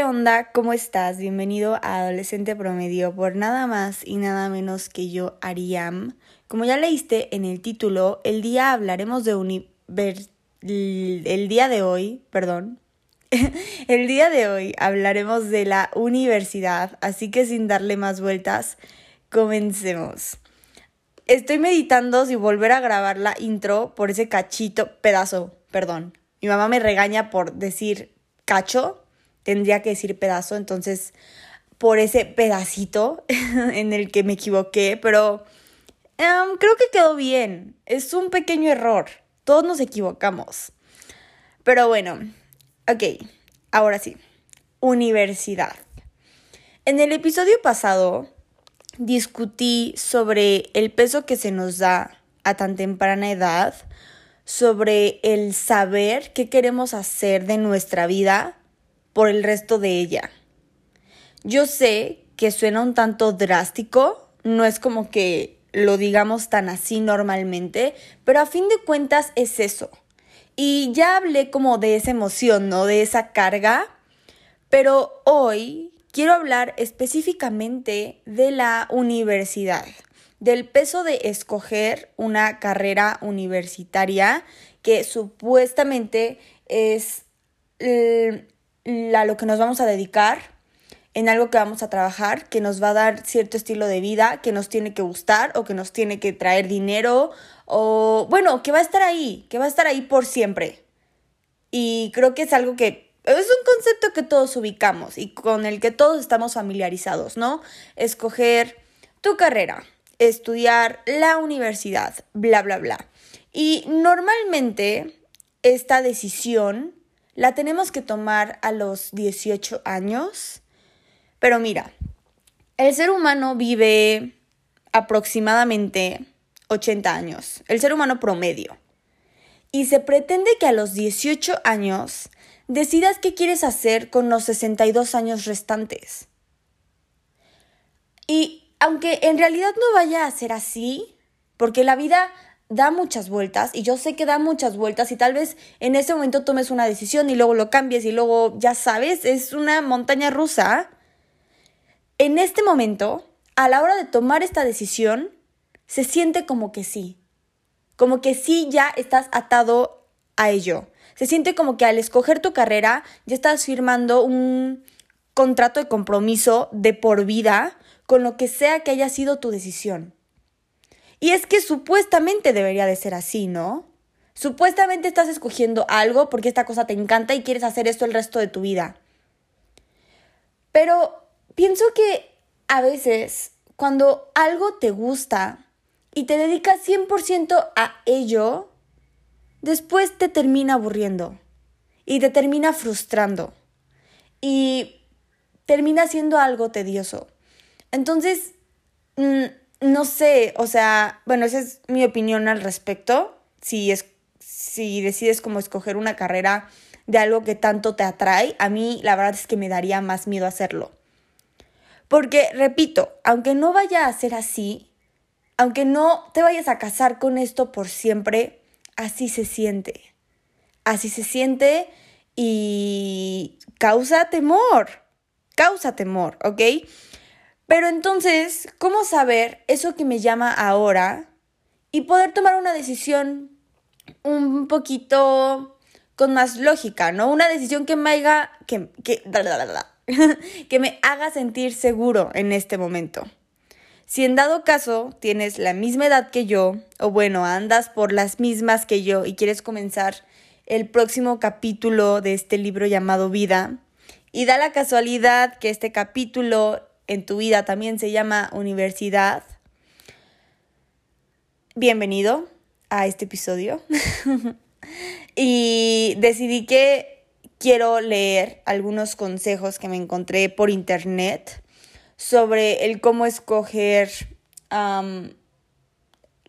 ¿Qué onda? ¿Cómo estás? Bienvenido a Adolescente Promedio por nada más y nada menos que yo, Ariam. Como ya leíste en el título, el día hablaremos de univer... El día de hoy, perdón. el día de hoy hablaremos de la universidad, así que sin darle más vueltas, comencemos. Estoy meditando si volver a grabar la intro por ese cachito, pedazo, perdón. Mi mamá me regaña por decir cacho, tendría que decir pedazo, entonces por ese pedacito en el que me equivoqué, pero em, creo que quedó bien. Es un pequeño error. Todos nos equivocamos. Pero bueno, ok, ahora sí. Universidad. En el episodio pasado discutí sobre el peso que se nos da a tan temprana edad, sobre el saber qué queremos hacer de nuestra vida por el resto de ella. Yo sé que suena un tanto drástico, no es como que lo digamos tan así normalmente, pero a fin de cuentas es eso. Y ya hablé como de esa emoción, ¿no? De esa carga, pero hoy quiero hablar específicamente de la universidad, del peso de escoger una carrera universitaria que supuestamente es a lo que nos vamos a dedicar, en algo que vamos a trabajar, que nos va a dar cierto estilo de vida, que nos tiene que gustar o que nos tiene que traer dinero o bueno, que va a estar ahí, que va a estar ahí por siempre. Y creo que es algo que es un concepto que todos ubicamos y con el que todos estamos familiarizados, ¿no? Escoger tu carrera, estudiar la universidad, bla, bla, bla. Y normalmente esta decisión la tenemos que tomar a los 18 años. Pero mira, el ser humano vive aproximadamente 80 años, el ser humano promedio. Y se pretende que a los 18 años decidas qué quieres hacer con los 62 años restantes. Y aunque en realidad no vaya a ser así, porque la vida da muchas vueltas y yo sé que da muchas vueltas y tal vez en ese momento tomes una decisión y luego lo cambies y luego ya sabes, es una montaña rusa. En este momento, a la hora de tomar esta decisión, se siente como que sí, como que sí ya estás atado a ello. Se siente como que al escoger tu carrera ya estás firmando un contrato de compromiso de por vida con lo que sea que haya sido tu decisión. Y es que supuestamente debería de ser así, ¿no? Supuestamente estás escogiendo algo porque esta cosa te encanta y quieres hacer esto el resto de tu vida. Pero pienso que a veces cuando algo te gusta y te dedicas 100% a ello, después te termina aburriendo y te termina frustrando y termina siendo algo tedioso. Entonces, mm, no sé, o sea, bueno, esa es mi opinión al respecto. Si, es, si decides como escoger una carrera de algo que tanto te atrae, a mí la verdad es que me daría más miedo hacerlo. Porque, repito, aunque no vaya a ser así, aunque no te vayas a casar con esto por siempre, así se siente. Así se siente y causa temor. Causa temor, ¿ok? Pero entonces, ¿cómo saber eso que me llama ahora y poder tomar una decisión un poquito con más lógica, ¿no? Una decisión que me haga, que, que, que me haga sentir seguro en este momento. Si en dado caso tienes la misma edad que yo, o bueno, andas por las mismas que yo y quieres comenzar el próximo capítulo de este libro llamado Vida, y da la casualidad que este capítulo en tu vida también se llama universidad. Bienvenido a este episodio. y decidí que quiero leer algunos consejos que me encontré por internet sobre el cómo escoger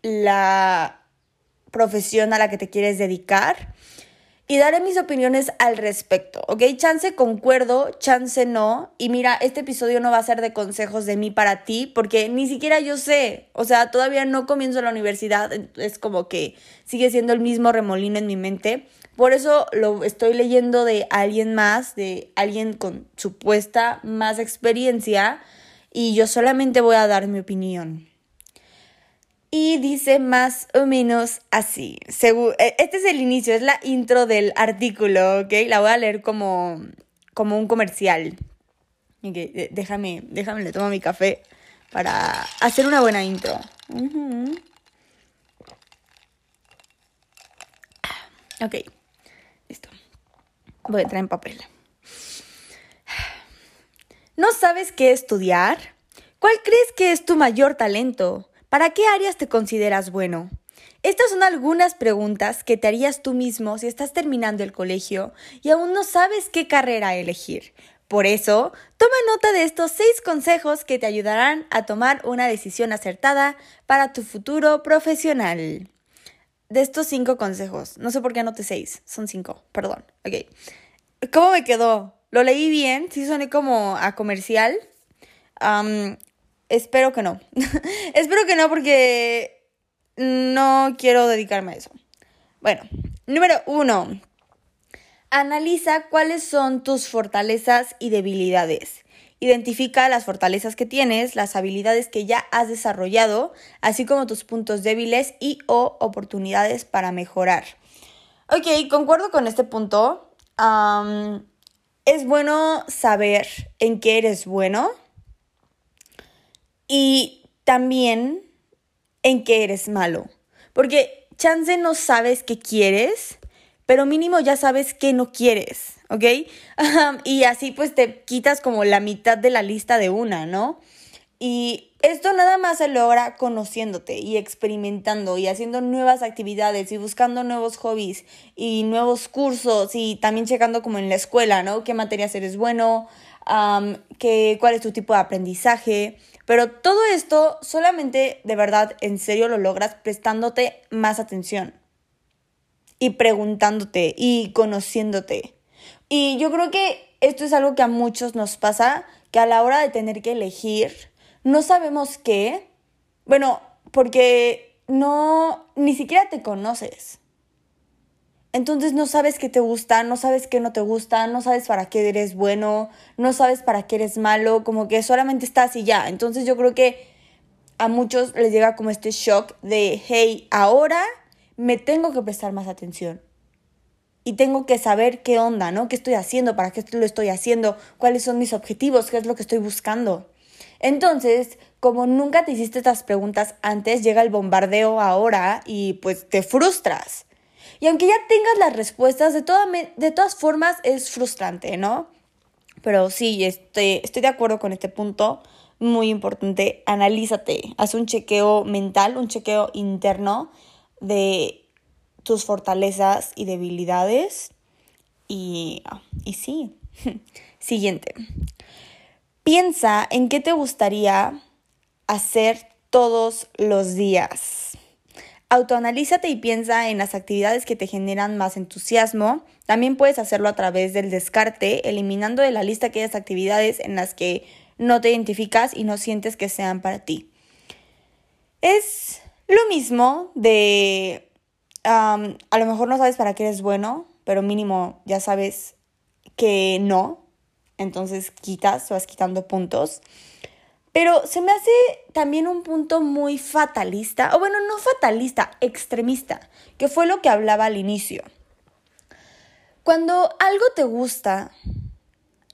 la profesión a la que te quieres dedicar y daré mis opiniones al respecto, ¿ok? Chance concuerdo, chance no. Y mira, este episodio no va a ser de consejos de mí para ti, porque ni siquiera yo sé, o sea, todavía no comienzo la universidad, es como que sigue siendo el mismo remolino en mi mente. Por eso lo estoy leyendo de alguien más, de alguien con supuesta más experiencia, y yo solamente voy a dar mi opinión. Y dice más o menos así. E, este es el inicio, es la intro del artículo, ¿ok? La voy a leer como, como un comercial. Ok, déjame, déjame, le tomo mi café para hacer una buena intro. Ok, listo. Voy a entrar en papel. ¿No sabes qué estudiar? ¿Cuál crees que es tu mayor talento? ¿Para qué áreas te consideras bueno? Estas son algunas preguntas que te harías tú mismo si estás terminando el colegio y aún no sabes qué carrera elegir. Por eso, toma nota de estos seis consejos que te ayudarán a tomar una decisión acertada para tu futuro profesional. De estos cinco consejos, no sé por qué anoté seis, son cinco, perdón. ¿Cómo me quedó? ¿Lo leí bien? ¿Sí soné como a comercial? Espero que no. Espero que no porque no quiero dedicarme a eso. Bueno, número uno. Analiza cuáles son tus fortalezas y debilidades. Identifica las fortalezas que tienes, las habilidades que ya has desarrollado, así como tus puntos débiles y o oportunidades para mejorar. Ok, concuerdo con este punto. es bueno saber en qué eres bueno y también en qué eres malo. Porque chance no sabes qué quieres, pero mínimo ya sabes qué no quieres, ¿ok? y así pues te quitas como la mitad de la lista de una, ¿no? Y esto nada más se logra conociéndote y experimentando y haciendo nuevas actividades y buscando nuevos hobbies y nuevos cursos y también checando como en la escuela, ¿no? ¿Qué materias eres bueno? qué, ¿Cuál es tu tipo de aprendizaje? Pero todo esto solamente de verdad, en serio, lo logras prestándote más atención y preguntándote y conociéndote. Y yo creo que esto es algo que a muchos nos pasa, que a la hora de tener que elegir, no sabemos qué, bueno, porque no, ni siquiera te conoces. Entonces no sabes qué te gusta, no sabes qué no te gusta, no sabes para qué eres bueno, no sabes para qué eres malo, como que solamente estás y ya. Entonces yo creo que a muchos les llega como este shock de, hey, ahora me tengo que prestar más atención. Y tengo que saber qué onda, ¿no? ¿Qué estoy haciendo? ¿Para qué lo estoy haciendo? ¿Cuáles son mis objetivos? ¿Qué es lo que estoy buscando? Entonces, como nunca te hiciste estas preguntas antes, llega el bombardeo ahora y pues te frustras. Y aunque ya tengas las respuestas, de, de todas formas es frustrante, ¿no? Pero sí, este, estoy de acuerdo con este punto. Muy importante, analízate, haz un chequeo mental, un chequeo interno de tus fortalezas y debilidades. Y, y sí. Siguiente. Piensa en qué te gustaría hacer todos los días. Autoanalízate y piensa en las actividades que te generan más entusiasmo. También puedes hacerlo a través del descarte, eliminando de la lista aquellas actividades en las que no te identificas y no sientes que sean para ti. Es lo mismo de, a lo mejor no sabes para qué eres bueno, pero mínimo ya sabes que no. Entonces quitas, vas quitando puntos. Pero se me hace también un punto muy fatalista, o bueno, no fatalista, extremista, que fue lo que hablaba al inicio. Cuando algo te gusta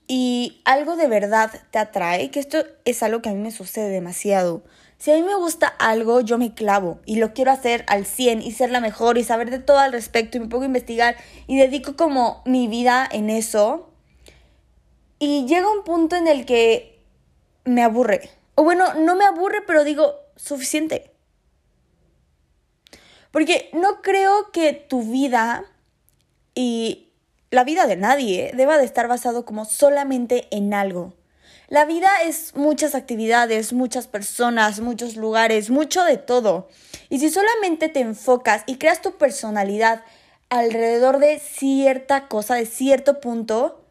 y algo de verdad te atrae, que esto es algo que a mí me sucede demasiado. Si a mí me gusta algo, yo me clavo y lo quiero hacer al 100 y ser la mejor y saber de todo al respecto y me pongo a investigar y dedico como mi vida en eso. Y llega un punto en el que me aburre. O bueno, no me aburre, pero digo, suficiente. Porque no creo que tu vida y la vida de nadie deba de estar basado como solamente en algo. La vida es muchas actividades, muchas personas, muchos lugares, mucho de todo. Y si solamente te enfocas y creas tu personalidad alrededor de cierta cosa, de cierto punto,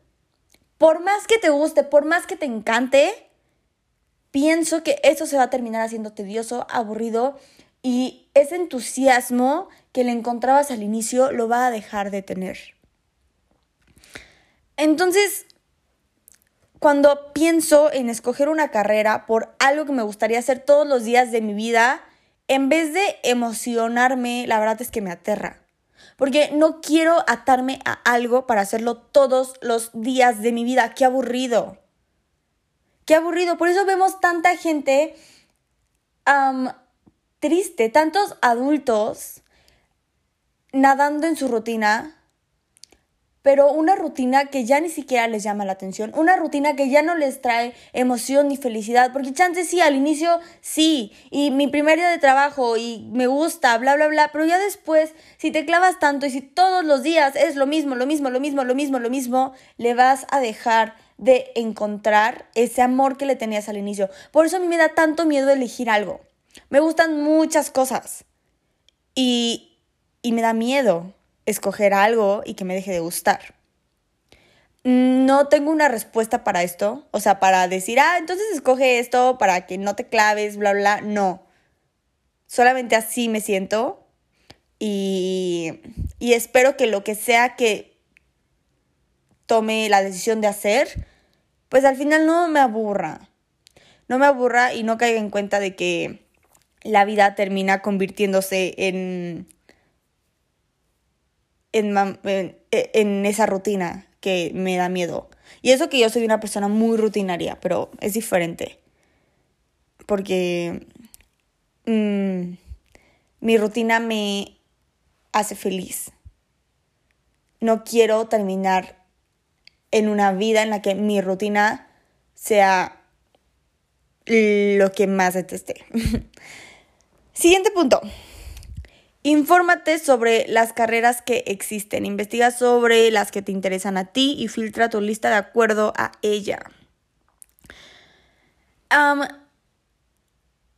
por más que te guste, por más que te encante, pienso que eso se va a terminar haciendo tedioso, aburrido y ese entusiasmo que le encontrabas al inicio lo va a dejar de tener. Entonces, cuando pienso en escoger una carrera por algo que me gustaría hacer todos los días de mi vida, en vez de emocionarme, la verdad es que me aterra. Porque no quiero atarme a algo para hacerlo todos los días de mi vida. Qué aburrido. Qué aburrido. Por eso vemos tanta gente triste, tantos adultos nadando en su rutina, pero una rutina que ya ni siquiera les llama la atención, una rutina que ya no les trae emoción ni felicidad, porque chances sí, al inicio sí, y mi primer día de trabajo y me gusta, bla, bla, bla, pero ya después, si te clavas tanto y si todos los días es lo mismo, lo mismo, lo mismo, lo mismo, lo mismo, le vas a dejar de encontrar ese amor que le tenías al inicio. Por eso a mí me da tanto miedo elegir algo. Me gustan muchas cosas y, y me da miedo escoger algo y que me deje de gustar. No tengo una respuesta para esto, o sea, para decir, ah, entonces escoge esto para que no te claves, bla, bla, no. Solamente así me siento y, y espero que lo que sea que tome la decisión de hacer, pues al final no me aburra. No me aburra y no caiga en cuenta de que la vida termina convirtiéndose en en, esa rutina que me da miedo. Y eso que yo soy una persona muy rutinaria, pero es diferente. Porque mm, mi rutina me hace feliz. No quiero terminar en una vida en la que mi rutina sea lo que más detesté. Siguiente punto. Infórmate sobre las carreras que existen, investiga sobre las que te interesan a ti y filtra tu lista de acuerdo a ella.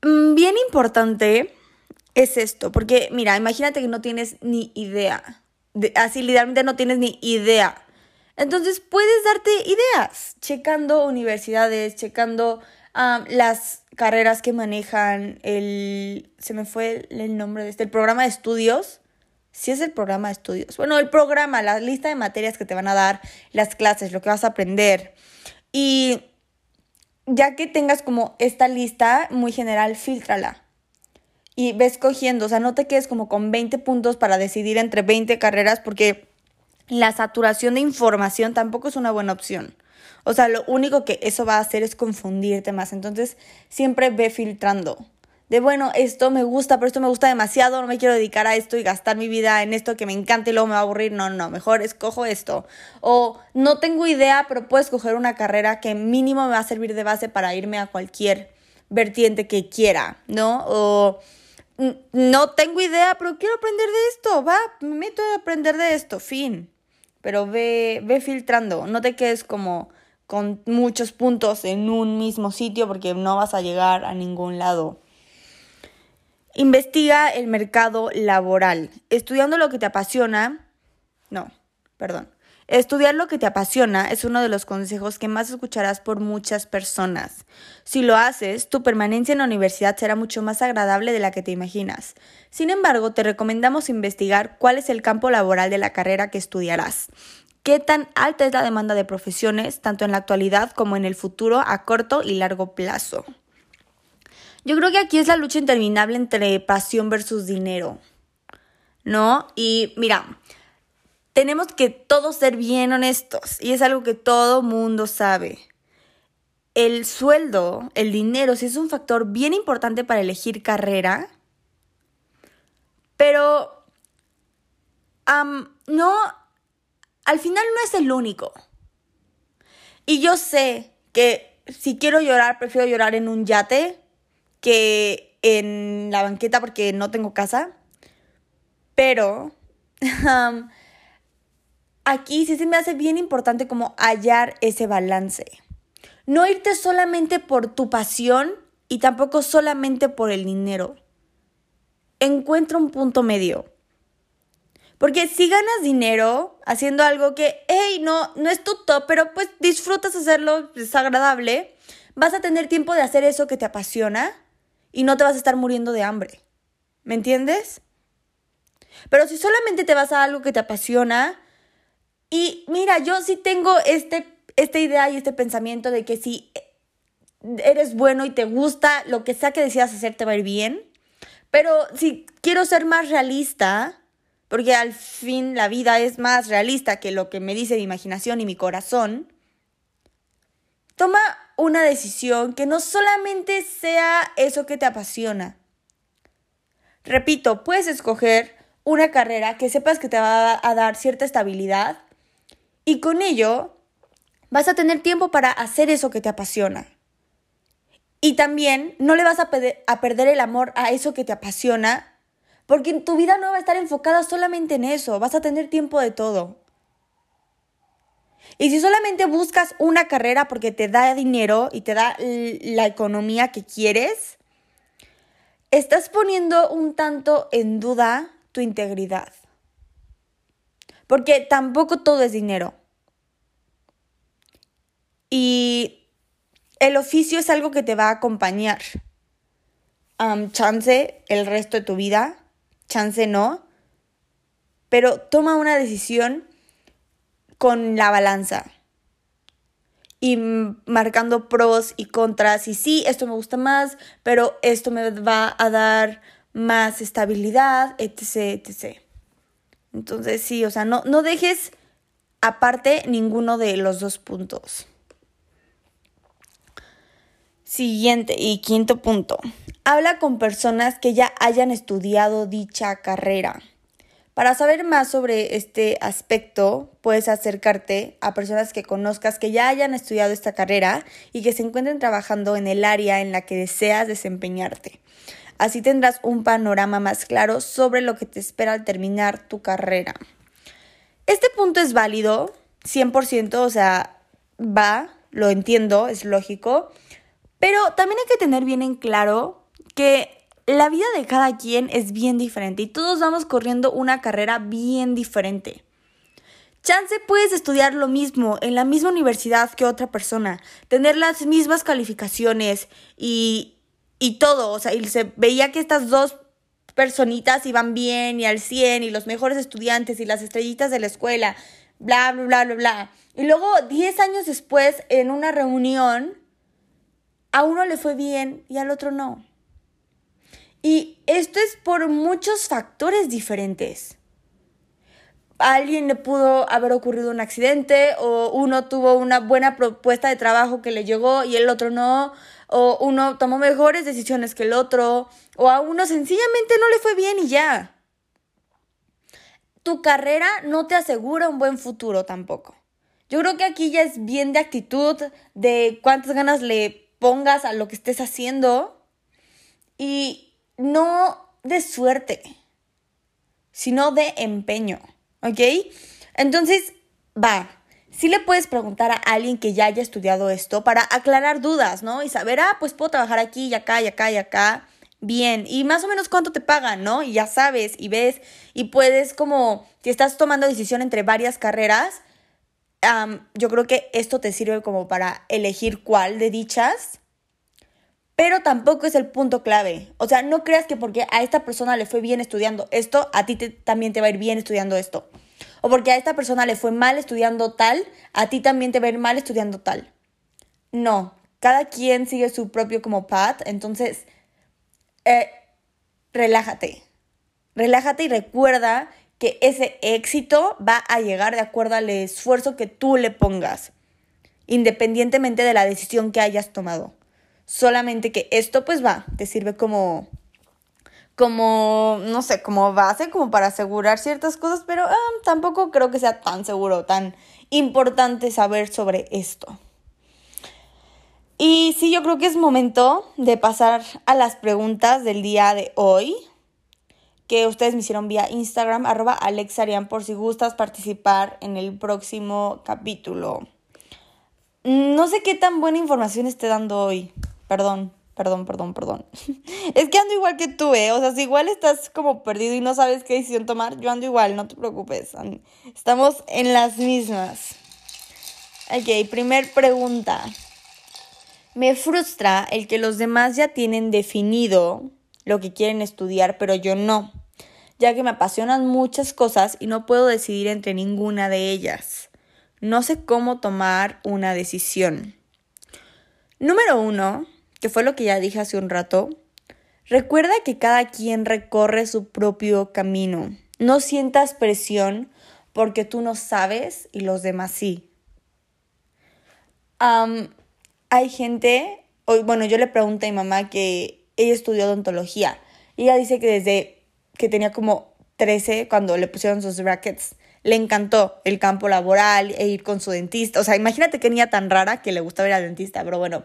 Mm, bien importante es esto, porque mira, imagínate que no tienes ni idea, así literalmente no tienes ni idea. Entonces puedes darte ideas, checando universidades, checando las carreras que manejan el... Se me fue el, nombre de este, el programa de estudios. Sí es el programa de estudios. Bueno, el programa, la lista de materias que te van a dar, las clases, lo que vas a aprender. Y ya que tengas como esta lista muy general, filtrala. Y ves cogiendo, o sea, no te quedes como con 20 puntos para decidir entre 20 carreras porque la saturación de información tampoco es una buena opción. O sea, lo único que eso va a hacer es confundirte más. Entonces, siempre ve filtrando. De bueno, esto me gusta, pero esto me gusta demasiado, no me quiero dedicar a esto y gastar mi vida en esto que me encanta y luego me va a aburrir. No, no, mejor escojo esto. O no tengo idea, pero puedo escoger una carrera que mínimo me va a servir de base para irme a cualquier vertiente que quiera, ¿no? O no tengo idea, pero quiero aprender de esto, va, me meto a aprender de esto, fin. Pero ve, ve filtrando, no te quedes como con muchos puntos en un mismo sitio porque no vas a llegar a ningún lado. Investiga el mercado laboral. Estudiando lo que te apasiona, no, perdón. Estudiar lo que te apasiona es uno de los consejos que más escucharás por muchas personas. Si lo haces, tu permanencia en la universidad será mucho más agradable de la que te imaginas. Sin embargo, te recomendamos investigar cuál es el campo laboral de la carrera que estudiarás qué tan alta es la demanda de profesiones, tanto en la actualidad como en el futuro a corto y largo plazo. Yo creo que aquí es la lucha interminable entre pasión versus dinero, ¿no? Y mira, tenemos que todos ser bien honestos y es algo que todo mundo sabe. El sueldo, el dinero, sí es un factor bien importante para elegir carrera, pero no al final no es el único. Y yo sé que si quiero llorar, prefiero llorar en un yate que en la banqueta porque no tengo casa. Pero aquí sí se me hace bien importante como hallar ese balance. No irte solamente por tu pasión y tampoco solamente por el dinero. Encuentra un punto medio. Porque si ganas dinero haciendo algo que, hey, no, no es tu top, pero pues disfrutas hacerlo, es agradable, vas a tener tiempo de hacer eso que te apasiona y no te vas a estar muriendo de hambre. ¿Me entiendes? Pero si solamente te vas a algo que te apasiona, y mira, yo sí tengo este, esta idea y este pensamiento de que si eres bueno y te gusta, lo que sea que decidas hacer te va a ir bien. Pero si quiero ser más realista, porque al fin la vida es más realista que lo que me dice mi imaginación y mi corazón, toma una decisión que no solamente sea eso que te apasiona. Repito, puedes escoger una carrera que sepas que te va a dar cierta estabilidad y con ello vas a tener tiempo para hacer eso que te apasiona. Y también no le vas a, perder el amor a eso que te apasiona, porque tu vida no va a estar enfocada solamente en eso, vas a tener tiempo de todo. Y si solamente buscas una carrera porque te da dinero y te da la economía que quieres, estás poniendo un tanto en duda tu integridad. Porque tampoco todo es dinero. Y el oficio es algo que te va a acompañar. chance el resto de tu vida, chance no. Pero toma una decisión con la balanza y marcando pros y contras y sí, esto me gusta más, pero esto me va a dar más estabilidad, etc, etc. Entonces sí, o sea, no, no dejes aparte ninguno de los dos puntos. Siguiente y quinto punto. Habla con personas que ya hayan estudiado dicha carrera. Para saber más sobre este aspecto, puedes acercarte a personas que conozcas que ya hayan estudiado esta carrera y que se encuentren trabajando en el área en la que deseas desempeñarte. Así tendrás un panorama más claro sobre lo que te espera al terminar tu carrera. Este punto es válido, 100%, o sea, va, lo entiendo, es lógico, pero también hay que tener bien en claro que la vida de cada quien es bien diferente y todos vamos corriendo una carrera bien diferente. Chance puedes estudiar lo mismo en la misma universidad que otra persona, tener las mismas calificaciones y, y todo, o sea, y se veía que estas dos personitas iban bien y al 100 y los mejores estudiantes y las estrellitas de la escuela, bla, bla, bla, bla, bla. Y luego 10 años después, en una reunión, a uno le fue bien y al otro no. Y esto es por muchos factores diferentes. A alguien le pudo haber ocurrido un accidente o uno tuvo una buena propuesta de trabajo que le llegó y el otro no, o uno tomó mejores decisiones que el otro, o a uno sencillamente no le fue bien y ya. Tu carrera no te asegura un buen futuro tampoco. Yo creo que aquí ya es bien de actitud, de cuántas ganas le pongas a lo que estés haciendo y no de suerte, sino de empeño, ¿ok? Entonces, va, sí le puedes preguntar a alguien que ya haya estudiado esto para aclarar dudas, ¿no? Y saber, ah, pues puedo trabajar aquí y acá y acá y acá. Bien, y más o menos cuánto te pagan, ¿no? Y ya sabes y ves y puedes como, si estás tomando decisión entre varias carreras, yo creo que esto te sirve como para elegir cuál de dichas, pero tampoco es el punto clave. O sea, no creas que porque a esta persona le fue bien estudiando esto, a ti también te va a ir bien estudiando esto. O porque a esta persona le fue mal estudiando tal, a ti también te va a ir mal estudiando tal. No, cada quien sigue su propio como path, entonces eh, relájate. Relájate y recuerda que ese éxito va a llegar de acuerdo al esfuerzo que tú le pongas, independientemente de la decisión que hayas tomado. Solamente que esto pues va, te sirve como, como, no sé, como base, como para asegurar ciertas cosas, pero ah, tampoco creo que sea tan seguro, tan importante saber sobre esto. Y sí, yo creo que es momento de pasar a las preguntas del día de hoy que ustedes me hicieron vía Instagram, arroba alexarian, por si gustas participar en el próximo capítulo. No sé qué tan buena información esté dando hoy. Perdón, perdón, perdón, perdón. es que ando igual que tú, ¿eh? O sea, si igual estás como perdido y no sabes qué decisión tomar, yo ando igual, no te preocupes. Estamos en las mismas. Ok, primer pregunta. Me frustra el que los demás ya tienen definido lo que quieren estudiar, pero yo no. ya que me apasionan muchas cosas y no puedo decidir entre ninguna de ellas. No sé cómo tomar una decisión. Número uno, que fue lo que ya dije hace un rato, recuerda que cada quien recorre su propio camino. No sientas presión porque tú no sabes y los demás sí. hay gente, bueno, yo le pregunté a mi mamá que ella estudió odontología y ella dice que desde que tenía como 13, cuando le pusieron sus brackets, le encantó el campo laboral e ir con su dentista. O sea, imagínate qué niña tan rara que le gustaba ir al dentista, pero bueno.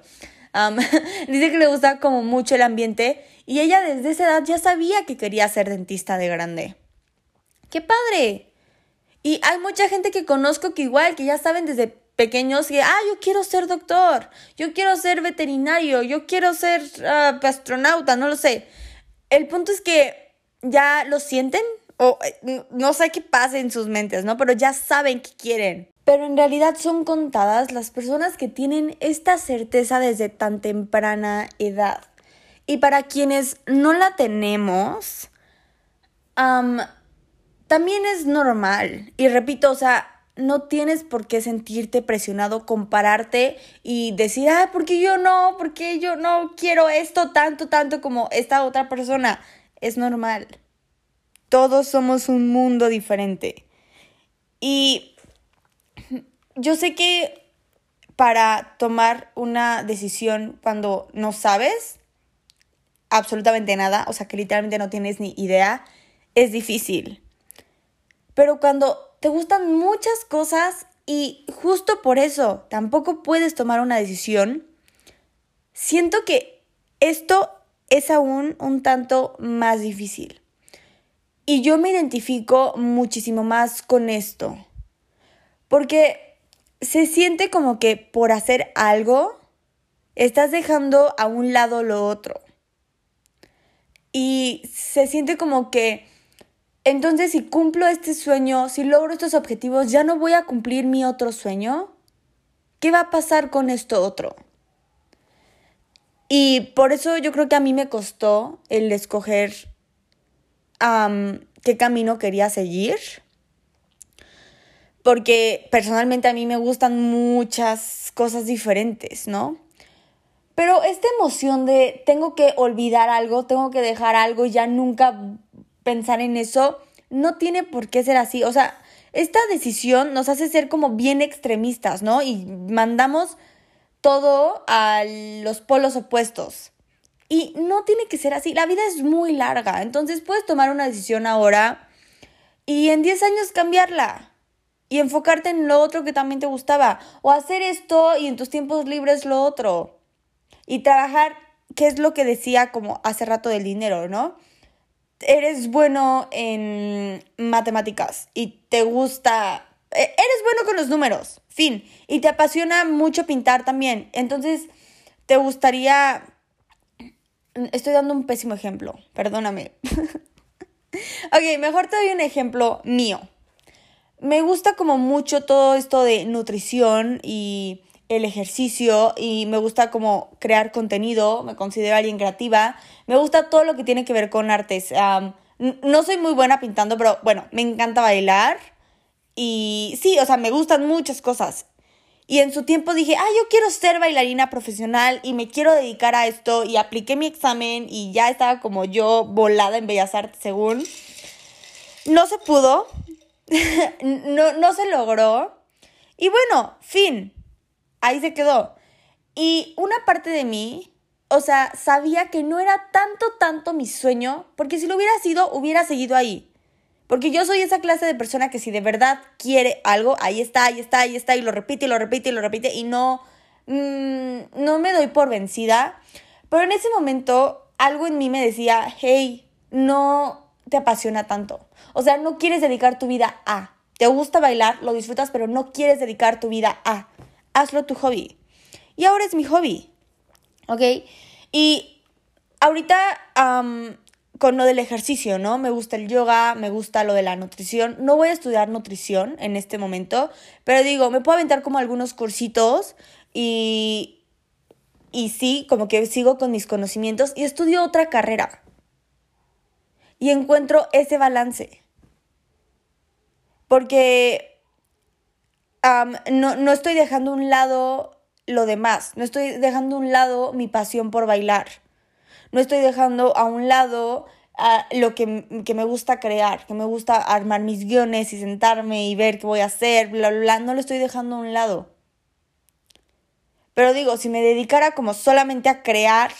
dice que le gustaba como mucho el ambiente y ella desde esa edad ya sabía que quería ser dentista de grande. ¡Qué padre! Y hay mucha gente que conozco que igual, que ya saben desde pequeños que, ah, yo quiero ser doctor, yo quiero ser veterinario, yo quiero ser uh, astronauta, no lo sé. El punto es que ya lo sienten, o eh, no sé qué pasa en sus mentes, ¿no? Pero ya saben que quieren. Pero en realidad son contadas las personas que tienen esta certeza desde tan temprana edad. Y para quienes no la tenemos, también es normal. Y repito, o sea, no tienes por qué sentirte presionado, compararte y decir, ah, porque yo no, porque yo no quiero esto tanto, tanto como esta otra persona. Es normal. Todos somos un mundo diferente. Y yo sé que para tomar una decisión cuando no sabes absolutamente nada, o sea que literalmente no tienes ni idea, es difícil. Pero cuando te gustan muchas cosas y justo por eso tampoco puedes tomar una decisión, siento que esto es aún un tanto más difícil. Y yo me identifico muchísimo más con esto. Porque se siente como que por hacer algo estás dejando a un lado lo otro. Y se siente como que entonces si cumplo este sueño, si logro estos objetivos, ya no voy a cumplir mi otro sueño. ¿Qué va a pasar con esto otro? Y por eso yo creo que a mí me costó el escoger qué camino quería seguir. Porque personalmente a mí me gustan muchas cosas diferentes, ¿no? Pero esta emoción de tengo que olvidar algo, tengo que dejar algo y ya nunca pensar en eso, no tiene por qué ser así. O sea, esta decisión nos hace ser como bien extremistas, ¿no? Y mandamos todo a los polos opuestos. Y no tiene que ser así. La vida es muy larga. Entonces puedes tomar una decisión ahora y en 10 años cambiarla. Y enfocarte en lo otro que también te gustaba. O hacer esto y en tus tiempos libres lo otro. Y trabajar, que es lo que decía como hace rato del dinero, ¿no? Eres bueno en matemáticas y te gusta... E, eres bueno con los números, fin. Y te apasiona mucho pintar también. Entonces, te gustaría Estoy dando un pésimo ejemplo, perdóname. ok, mejor te doy un ejemplo mío. Me gusta como mucho todo esto de nutrición y el ejercicio y me gusta como crear contenido, me considero alguien creativa, me gusta todo lo que tiene que ver con artes. no soy muy buena pintando, pero bueno, me encanta bailar y sí, o sea, me gustan muchas cosas. Y en su tiempo dije, ah, yo quiero ser bailarina profesional y me quiero dedicar a esto. Y apliqué mi examen y ya estaba como yo volada en Bellas Artes según. No se pudo, no, no se logró. Y bueno, fin, ahí se quedó. Y una parte de mí, o sea, sabía que no era tanto, tanto mi sueño, porque si lo hubiera sido, hubiera seguido ahí. Porque yo soy esa clase de persona que si de verdad quiere algo, ahí está, ahí está, ahí está, y lo repite, y lo repite, y lo repite, y no, mm, no me doy por vencida. Pero en ese momento algo en mí me decía, hey, no te apasiona tanto. O sea, no quieres dedicar tu vida a. Te gusta bailar, lo disfrutas, pero no quieres dedicar tu vida a. Hazlo tu hobby. Y ahora es mi hobby. ¿Ok? Y ahorita con lo del ejercicio, ¿no? Me gusta el yoga, me gusta lo de la nutrición. No voy a estudiar nutrición en este momento, pero digo, me puedo aventar como algunos cursitos y, y sí, como que sigo con mis conocimientos y estudio otra carrera. Y encuentro ese balance. Porque no, no estoy dejando a un lado lo demás, no estoy dejando a un lado mi pasión por bailar, no estoy dejando a un lado a lo que, que, me gusta crear, que me gusta armar mis guiones y sentarme y ver qué voy a hacer, bla, bla, bla, no lo estoy dejando a un lado. Pero digo, si me dedicara como solamente a crear,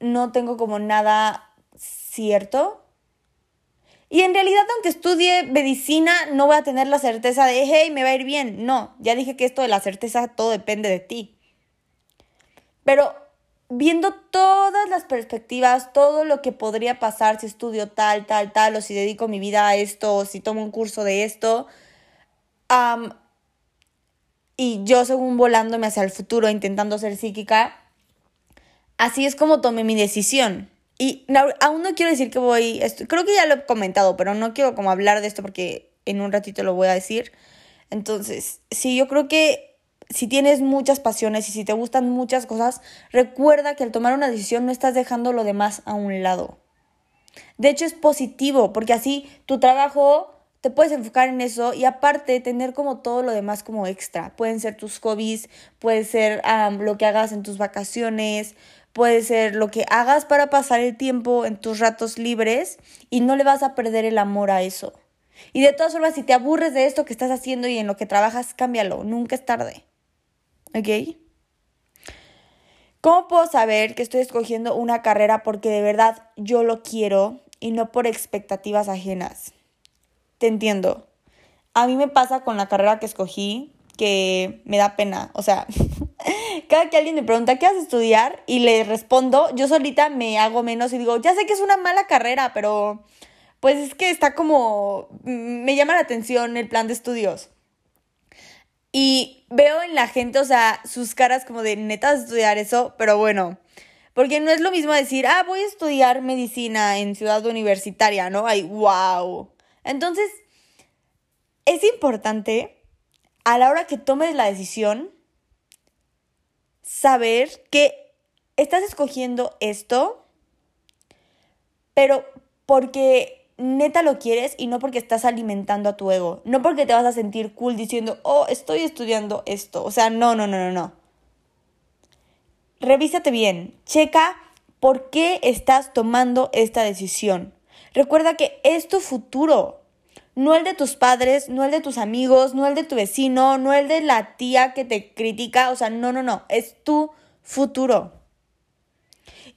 no tengo como nada cierto. Y en realidad, aunque estudie medicina, no voy a tener la certeza de, hey, me va a ir bien. No, ya dije que esto de la certeza todo depende de ti. Pero viendo todas las perspectivas, todo lo que podría pasar si estudio tal, tal, tal, o si dedico mi vida a esto, o si tomo un curso de esto, y yo según volándome hacia el futuro, intentando ser psíquica, así es como tomé mi decisión. Y aún no quiero decir que voy, creo que ya lo he comentado, pero no quiero como hablar de esto porque en un ratito lo voy a decir. Entonces, sí, yo creo que si tienes muchas pasiones y si te gustan muchas cosas, recuerda que al tomar una decisión no estás dejando lo demás a un lado. De hecho es positivo porque así tu trabajo te puedes enfocar en eso y aparte tener como todo lo demás como extra. Pueden ser tus hobbies, puede ser lo que hagas en tus vacaciones, puede ser lo que hagas para pasar el tiempo en tus ratos libres y no le vas a perder el amor a eso. Y de todas formas, si te aburres de esto que estás haciendo y en lo que trabajas, cámbialo, nunca es tarde. ¿Ok? ¿Cómo puedo saber que estoy escogiendo una carrera porque de verdad yo lo quiero y no por expectativas ajenas? Te entiendo. A mí me pasa con la carrera que escogí que me da pena. O sea, cada que alguien me pregunta qué vas a estudiar y le respondo, yo solita me hago menos y digo, ya sé que es una mala carrera, pero pues es que está como, me llama la atención el plan de estudios. Y veo en la gente, o sea, sus caras como de neta estudiar eso, pero bueno, porque no es lo mismo decir, ah, voy a estudiar medicina en ciudad universitaria, ¿no? Ay, wow. Entonces, es importante a la hora que tomes la decisión saber que estás escogiendo esto, pero porque neta lo quieres y no porque estás alimentando a tu ego, no porque te vas a sentir cool diciendo, oh, estoy estudiando esto. O sea, no, no, no, no, no. Revísate bien, checa por qué estás tomando esta decisión. Recuerda que es tu futuro, no el de tus padres, no el de tus amigos, no el de tu vecino, no el de la tía que te critica, o sea, no, no, no, es tu futuro.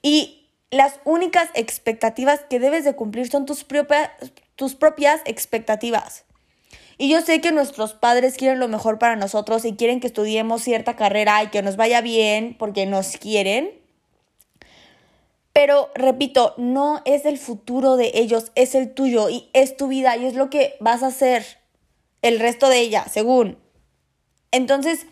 Y las únicas expectativas que debes de cumplir son tus, tus propias expectativas. Y yo sé que nuestros padres quieren lo mejor para nosotros y quieren que estudiemos cierta carrera y que nos vaya bien porque nos quieren. Pero repito, no es el futuro de ellos, es el tuyo y es tu vida y es lo que vas a hacer el resto de ella, según. Entonces,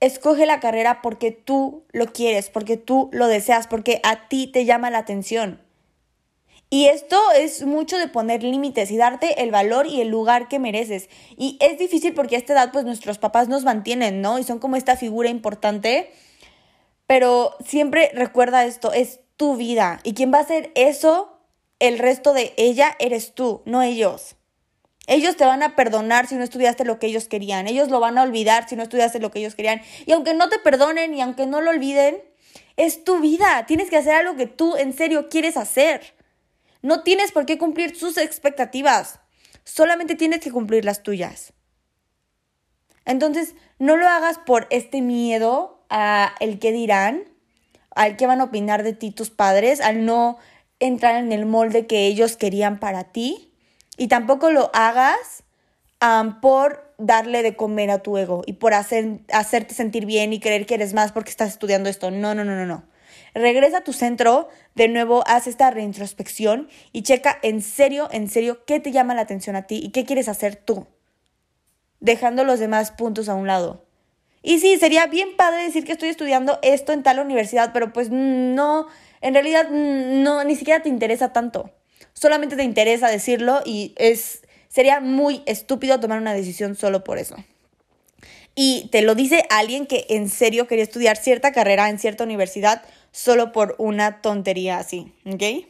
Escoge la carrera porque tú lo quieres, porque tú lo deseas, porque a ti te llama la atención. Y esto es mucho de poner límites y darte el valor y el lugar que mereces. Y es difícil porque a esta edad pues nuestros papás nos mantienen, ¿no? Y son como esta figura importante. Pero siempre recuerda esto, es tu vida. Y quien va a hacer eso, el resto de ella, eres tú, no ellos. Ellos te van a perdonar si no estudiaste lo que ellos querían. Ellos lo van a olvidar si no estudiaste lo que ellos querían. Y aunque no te perdonen y aunque no lo olviden, es tu vida. Tienes que hacer algo que tú en serio quieres hacer. No tienes por qué cumplir sus expectativas. Solamente tienes que cumplir las tuyas. Entonces, no lo hagas por este miedo a el que dirán, al que van a opinar de ti tus padres, al no entrar en el molde que ellos querían para ti. Y tampoco lo hagas por darle de comer a tu ego y por hacer, hacerte sentir bien y creer que eres más porque estás estudiando esto. No, no, no, no, no. Regresa a tu centro, de nuevo haz esta reintrospección y checa en serio, en serio, qué te llama la atención a ti y qué quieres hacer tú, dejando los demás puntos a un lado. Y sí, sería bien padre decir que estoy estudiando esto en tal universidad, pero pues no, en realidad no, ni siquiera te interesa tanto solamente te interesa decirlo y es sería muy estúpido tomar una decisión solo por eso. Y te lo dice alguien que en serio quería estudiar cierta carrera en cierta universidad solo por una tontería así, ¿ok?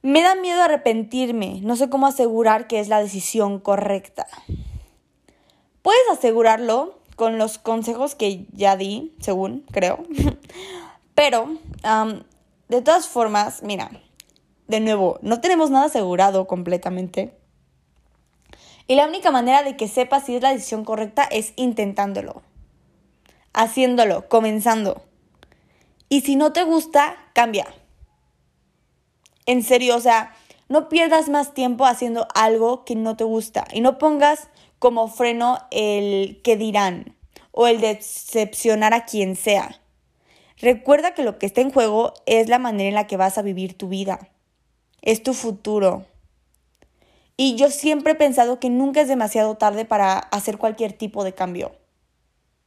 Me da miedo arrepentirme, no sé cómo asegurar que es la decisión correcta. Puedes asegurarlo con los consejos que ya di, según creo. Pero, de todas formas, mira, de nuevo, no tenemos nada asegurado completamente. Y la única manera de que sepas si es la decisión correcta es intentándolo, haciéndolo, comenzando. Y si no te gusta, cambia. En serio, o sea, no pierdas más tiempo haciendo algo que no te gusta y no pongas como freno el que dirán o el decepcionar a quien sea. Recuerda que lo que está en juego es la manera en la que vas a vivir tu vida. Es tu futuro. Y yo siempre he pensado que nunca es demasiado tarde para hacer cualquier tipo de cambio.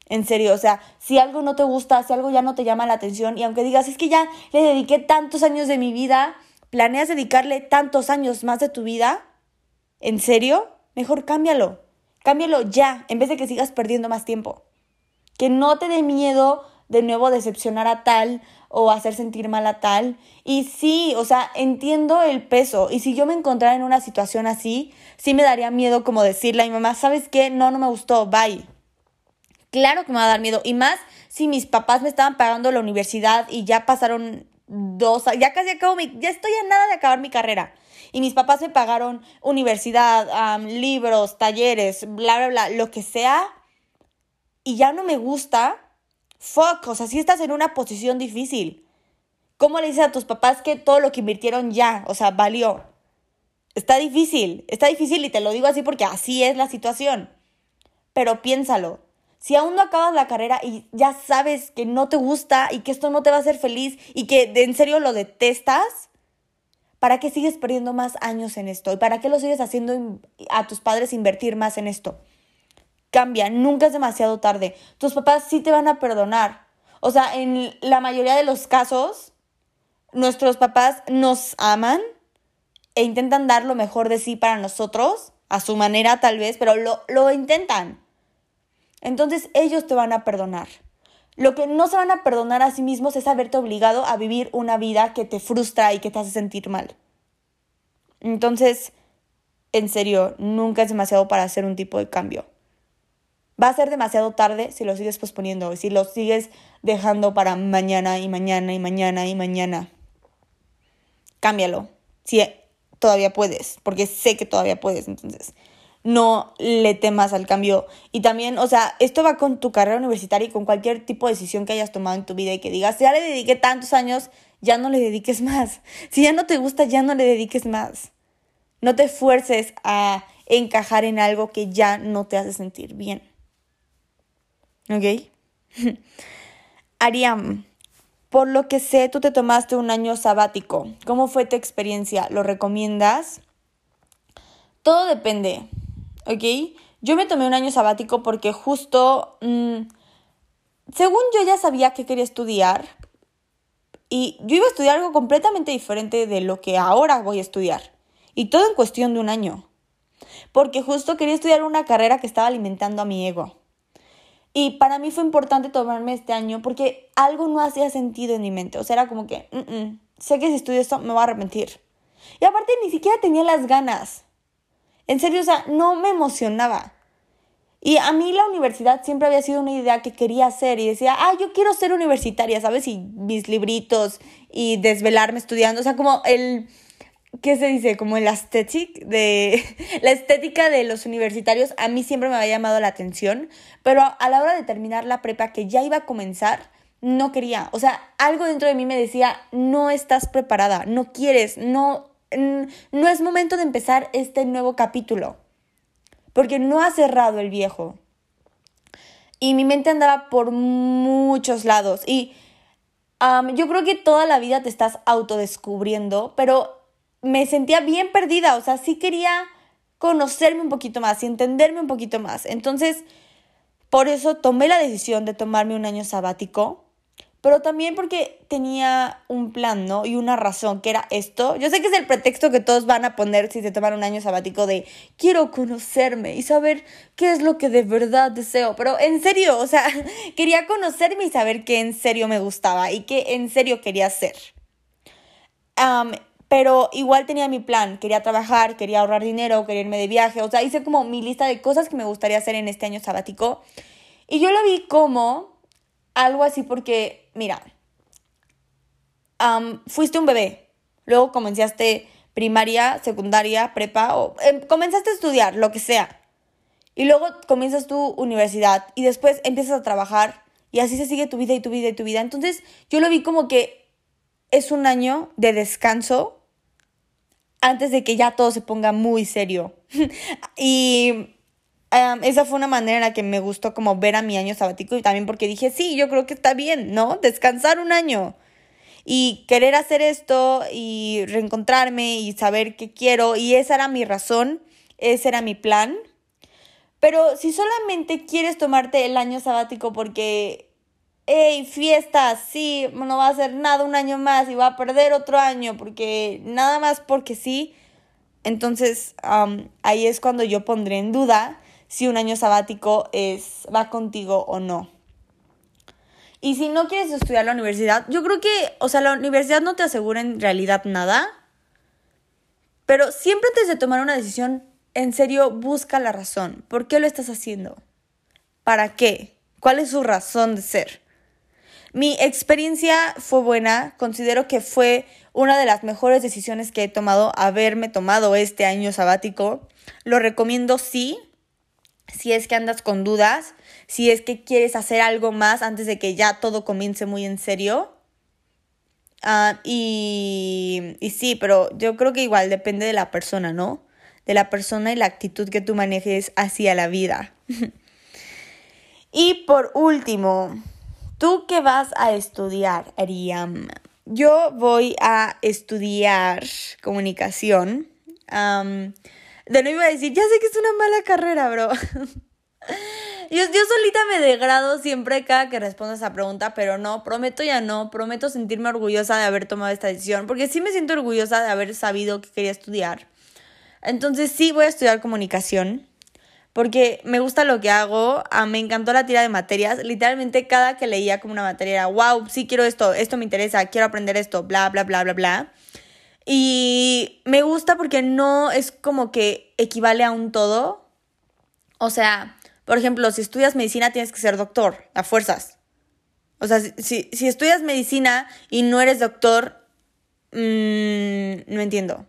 En serio, o sea, si algo no te gusta, si algo ya no te llama la atención y aunque digas, es que ya le dediqué tantos años de mi vida, planeas dedicarle tantos años más de tu vida, ¿en serio? Mejor cámbialo. Cámbialo ya, en vez de que sigas perdiendo más tiempo. Que no te dé miedo de nuevo decepcionar a tal o hacer sentir mal a tal. Y sí, o sea, entiendo el peso. Y si yo me encontrara en una situación así, sí me daría miedo como decirle a mi mamá, ¿sabes qué? No, no me gustó, bye. Claro que me va a dar miedo. Y más si mis papás me estaban pagando la universidad y ya pasaron dos, ya casi acabo mi, ya estoy a nada de acabar mi carrera. Y mis papás me pagaron universidad, libros, talleres, bla, bla, bla, lo que sea. Y ya no me gusta. Fuck, o sea, si estás en una posición difícil. ¿Cómo le dices a tus papás que todo lo que invirtieron ya, o sea, valió? Está difícil, está difícil y te lo digo así porque así es la situación. Pero piénsalo, si aún no acabas la carrera y ya sabes que no te gusta y que esto no te va a hacer feliz y que en serio lo detestas, ¿para qué sigues perdiendo más años en esto? ¿Y para qué lo sigues haciendo a tus padres invertir más en esto? Cambia, nunca es demasiado tarde. Tus papás sí te van a perdonar. O sea, en la mayoría de los casos, nuestros papás nos aman e intentan dar lo mejor de sí para nosotros, a su manera tal vez, pero lo, lo intentan entonces ellos te van a perdonar. Lo que no se van a perdonar a sí mismos es haberte obligado a vivir una vida que te frustra y que te hace sentir mal. Entonces, en serio, nunca es demasiado para hacer un tipo de cambio. Va a ser demasiado tarde si lo sigues posponiendo, si lo sigues dejando para mañana y mañana y mañana y mañana. Cámbialo, si todavía puedes, porque sé que todavía puedes, entonces no le temas al cambio. Y también, o sea, esto va con tu carrera universitaria y con cualquier tipo de decisión que hayas tomado en tu vida y que digas, ya le dediqué tantos años, ya no le dediques más. Si ya no te gusta, ya no le dediques más. No te fuerces a encajar en algo que ya no te hace sentir bien. ¿Ok? Ariam, por lo que sé, tú te tomaste un año sabático. ¿Cómo fue tu experiencia? ¿Lo recomiendas? Todo depende. ¿Ok? Yo me tomé un año sabático porque justo, mm, según yo ya sabía que quería estudiar, y yo iba a estudiar algo completamente diferente de lo que ahora voy a estudiar. Y todo en cuestión de un año. Porque justo quería estudiar una carrera que estaba alimentando a mi ego. Y para mí fue importante tomarme este año porque algo no hacía sentido en mi mente. O sea, era como que, mm, mm, sé que si estudio esto me voy a arrepentir. Y aparte ni siquiera tenía las ganas. En serio, o sea, no me emocionaba. Y a mí la universidad siempre había sido una idea que quería hacer y decía, ah, yo quiero ser universitaria, ¿sabes? Y mis libritos y desvelarme estudiando, o sea, como el, ¿qué se dice? Como el aesthetic de, la estética de los universitarios a mí siempre me había llamado la atención, pero a la hora de terminar la prepa que ya iba a comenzar, no quería, o sea, algo dentro de mí me decía, no estás preparada, no quieres, no, no es momento de empezar este nuevo capítulo, porque no ha cerrado el viejo. Y mi mente andaba por muchos lados. Y yo creo que toda la vida te estás autodescubriendo, pero me sentía bien perdida, o sea, sí quería conocerme un poquito más y entenderme un poquito más. Entonces, por eso tomé la decisión de tomarme un año sabático pero también porque tenía un plan, ¿no? Y una razón, que era esto. Yo sé que es el pretexto que todos van a poner si se toman un año sabático de quiero conocerme y saber qué es lo que de verdad deseo. Pero en serio, o sea, quería conocerme y saber qué en serio me gustaba y qué en serio quería hacer. pero igual tenía mi plan, quería trabajar, quería ahorrar dinero, quería irme de viaje, o sea, hice como mi lista de cosas que me gustaría hacer en este año sabático. Y yo lo vi como algo así porque, mira, fuiste un bebé, luego comenzaste primaria, secundaria, prepa, o em, comenzaste a estudiar, lo que sea. Y luego comienzas tu universidad y después empiezas a trabajar y así se sigue tu vida y tu vida y tu vida. Entonces yo lo vi como que es un año de descanso antes de que ya todo se ponga muy serio. y esa fue una manera en la que me gustó como ver a mi año sabático y también porque dije, sí, yo creo que está bien, ¿no? Descansar un año y querer hacer esto y reencontrarme y saber qué quiero y esa era mi razón, ese era mi plan. Pero si solamente quieres tomarte el año sabático porque, hey, fiesta, sí, no va a hacer nada un año más y va a perder otro año porque nada más porque sí, entonces ahí es cuando yo pondré en duda si un año sabático es, va contigo o no. Y si no quieres estudiar la universidad, yo creo que, o sea, la universidad no te asegura en realidad nada. Pero siempre antes de tomar una decisión, en serio, busca la razón. ¿Por qué lo estás haciendo? ¿Para qué? ¿Cuál es su razón de ser? Mi experiencia fue buena, considero que fue una de las mejores decisiones que he tomado haberme tomado este año sabático. Lo recomiendo sí, si es que andas con dudas, si es que quieres hacer algo más antes de que ya todo comience muy en serio. Ah, y, y sí, pero yo creo que igual depende de la persona, ¿no? De la persona y la actitud que tú manejes hacia la vida. y por último, ¿tú qué vas a estudiar, Ariam? Yo voy a estudiar comunicación. De nuevo iba a decir, ya sé que es una mala carrera, bro. Yo, yo, solita me degrado siempre cada que respondo a esa pregunta, pero no, prometo ya no, prometo sentirme orgullosa de haber tomado esta decisión, porque sí me siento orgullosa de haber sabido que quería estudiar. Entonces sí voy a estudiar comunicación, porque me gusta lo que hago, ah, me encantó la tira de materias, literalmente cada que leía como una materia era, wow, sí quiero esto, esto me interesa, quiero aprender esto, bla, bla, bla, bla, bla. Y me gusta porque no es como que equivale a un todo. O sea, por ejemplo, si estudias medicina tienes que ser doctor, a fuerzas. O sea, si, si estudias medicina y no eres doctor, mmm, no entiendo.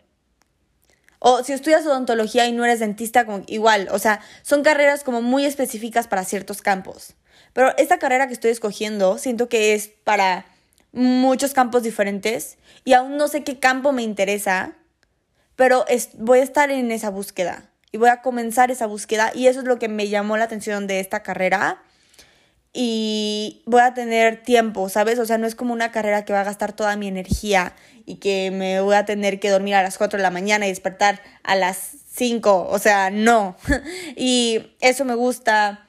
O si estudias odontología y no eres dentista, igual. O sea, son carreras como muy específicas para ciertos campos. Pero esta carrera que estoy escogiendo, siento que es para muchos campos diferentes y aún no sé qué campo me interesa, pero voy a estar en esa búsqueda y voy a comenzar esa búsqueda y eso es lo que me llamó la atención de esta carrera y voy a tener tiempo, ¿sabes? O sea, no es como una carrera que va a gastar toda mi energía y que me voy a tener que dormir a las 4 de la mañana y despertar a las 5, o sea, no. y eso me gusta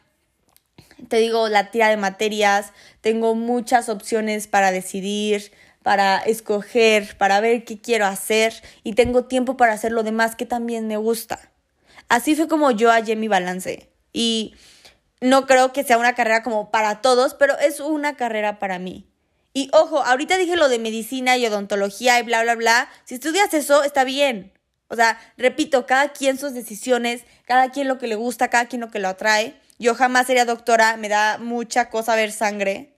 te digo, la tira de materias, tengo muchas opciones para decidir, para escoger, para ver qué quiero hacer y tengo tiempo para hacer lo demás que también me gusta. Así fue como yo hallé mi balance y no creo que sea una carrera como para todos, pero es una carrera para mí. Y ojo, ahorita dije lo de medicina y odontología y bla, bla, bla. Si estudias eso, está bien. O sea, repito, cada quien sus decisiones, cada quien lo que le gusta, cada quien lo que lo atrae. Yo jamás sería doctora, me da mucha cosa ver sangre,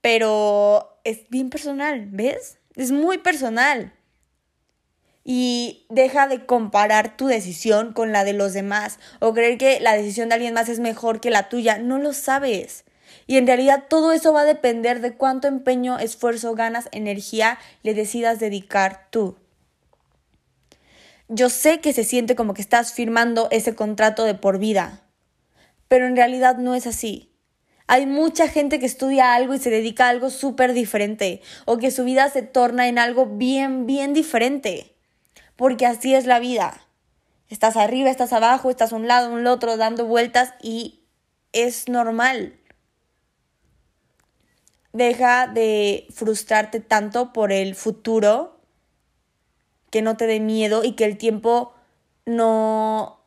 pero es bien personal, ¿ves? Es muy personal. Y deja de comparar tu decisión con la de los demás o creer que la decisión de alguien más es mejor que la tuya. No lo sabes. Y en realidad todo eso va a depender de cuánto empeño, esfuerzo, ganas, energía le decidas dedicar tú. Yo sé que se siente como que estás firmando ese contrato de por vida, pero en realidad no es así. Hay mucha gente que estudia algo y se dedica a algo súper diferente o que su vida se torna en algo bien, bien diferente. Porque así es la vida. Estás arriba, estás abajo, estás a un lado, un otro, dando vueltas y es normal. Deja de frustrarte tanto por el futuro, que no te dé miedo y que el tiempo no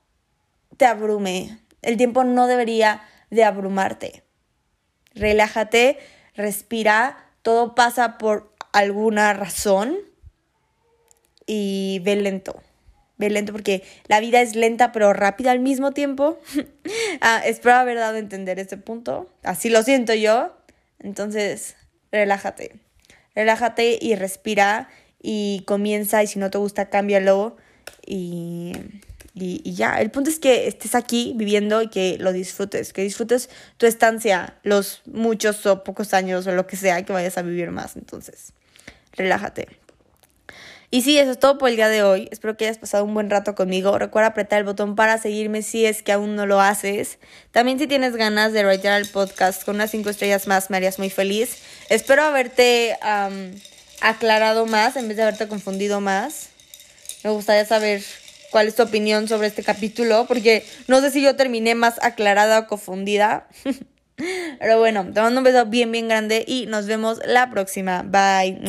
te abrume. El tiempo no debería de abrumarte. Relájate, respira, todo pasa por alguna razón y ve lento. Ve lento porque la vida es lenta pero rápida al mismo tiempo. ah, espero haber dado a entender este punto. Así lo siento yo. Entonces, relájate. Relájate y respira y comienza y si no te gusta, cámbialo y, y, ya. El punto es que estés aquí viviendo y que lo disfrutes, que disfrutes tu estancia, los muchos o pocos años o lo que sea que vayas a vivir más. Entonces, relájate. Y sí, eso es todo por el día de hoy. Espero que hayas pasado un buen rato conmigo. Recuerda apretar el botón para seguirme si es que aún no lo haces. También si tienes ganas de ratear el podcast con unas 5 estrellas más, me harías muy feliz. Espero haberte aclarado más en vez de haberte confundido más. Me gustaría saber cuál es tu opinión sobre este capítulo, porque no sé si yo terminé más aclarada o confundida. Pero bueno, te mando un beso bien, bien grande y nos vemos la próxima. Bye.